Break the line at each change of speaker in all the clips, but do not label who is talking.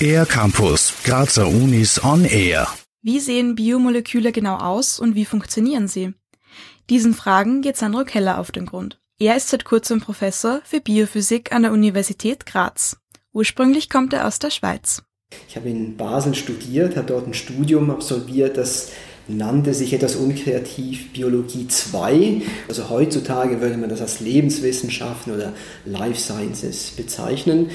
Air Campus, Grazer Unis on Air.
Wie sehen Biomoleküle genau aus und wie funktionieren sie? Diesen Fragen geht Sandro Keller auf den Grund. Er ist seit kurzem Professor für Biophysik an der Universität Graz. Ursprünglich kommt er aus der Schweiz.
Ich habe in Basel studiert, habe dort ein Studium absolviert, das nannte sich etwas unkreativ Biologie 2. Also heutzutage würde man das als Lebenswissenschaften oder Life Sciences bezeichnen.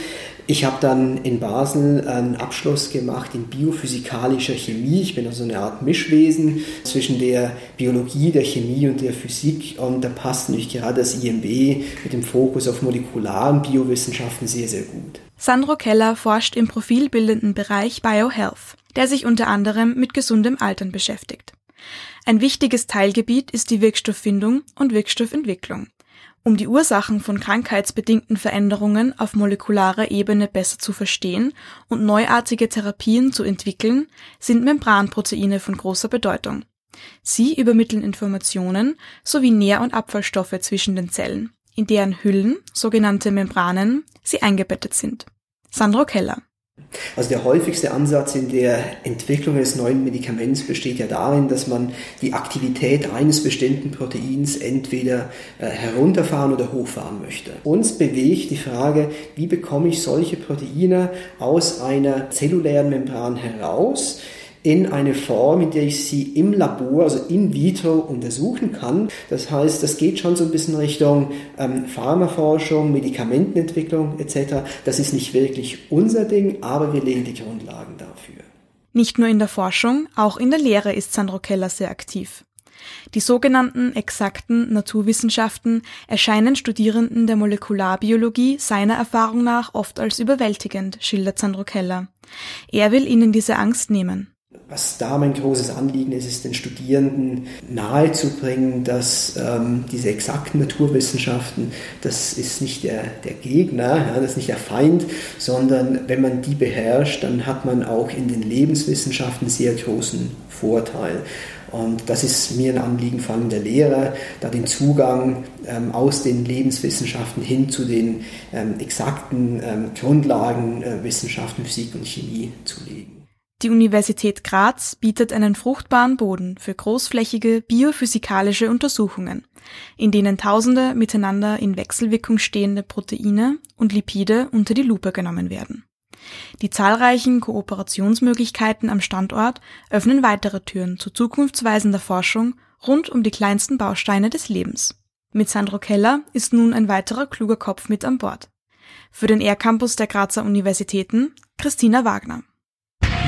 Ich habe dann in Basel einen Abschluss gemacht in biophysikalischer Chemie. Ich bin also eine Art Mischwesen zwischen der Biologie, der Chemie und der Physik. Und da passt natürlich gerade das IMB mit dem Fokus auf molekularen Biowissenschaften sehr, sehr gut.
Sandro Keller forscht im profilbildenden Bereich BioHealth der sich unter anderem mit gesundem Altern beschäftigt. Ein wichtiges Teilgebiet ist die Wirkstofffindung und Wirkstoffentwicklung. Um die Ursachen von krankheitsbedingten Veränderungen auf molekularer Ebene besser zu verstehen und neuartige Therapien zu entwickeln, sind Membranproteine von großer Bedeutung. Sie übermitteln Informationen sowie Nähr- und Abfallstoffe zwischen den Zellen, in deren Hüllen, sogenannte Membranen, sie eingebettet sind. Sandro Keller
also der häufigste Ansatz in der Entwicklung eines neuen Medikaments besteht ja darin, dass man die Aktivität eines bestimmten Proteins entweder äh, herunterfahren oder hochfahren möchte. Uns bewegt die Frage, wie bekomme ich solche Proteine aus einer zellulären Membran heraus, in eine Form, in der ich sie im Labor, also in vitro, untersuchen kann. Das heißt, das geht schon so ein bisschen Richtung ähm, Pharmaforschung, Medikamentenentwicklung etc. Das ist nicht wirklich unser Ding, aber wir legen die Grundlagen dafür.
Nicht nur in der Forschung, auch in der Lehre ist Sandro Keller sehr aktiv. Die sogenannten exakten Naturwissenschaften erscheinen Studierenden der Molekularbiologie seiner Erfahrung nach oft als überwältigend, schildert Sandro Keller. Er will ihnen diese Angst nehmen.
Was da mein großes Anliegen ist, ist den Studierenden nahezubringen, dass ähm, diese exakten Naturwissenschaften, das ist nicht der, der Gegner, ja, das ist nicht der Feind, sondern wenn man die beherrscht, dann hat man auch in den Lebenswissenschaften sehr großen Vorteil. Und das ist mir ein Anliegen, vor allem der Lehrer, da den Zugang ähm, aus den Lebenswissenschaften hin zu den ähm, exakten ähm, Grundlagen äh, Wissenschaften, Physik und Chemie zu legen.
Die Universität Graz bietet einen fruchtbaren Boden für großflächige biophysikalische Untersuchungen, in denen tausende miteinander in Wechselwirkung stehende Proteine und Lipide unter die Lupe genommen werden. Die zahlreichen Kooperationsmöglichkeiten am Standort öffnen weitere Türen zu zukunftsweisender Forschung rund um die kleinsten Bausteine des Lebens. Mit Sandro Keller ist nun ein weiterer kluger Kopf mit an Bord. Für den R-Campus der Grazer Universitäten Christina Wagner.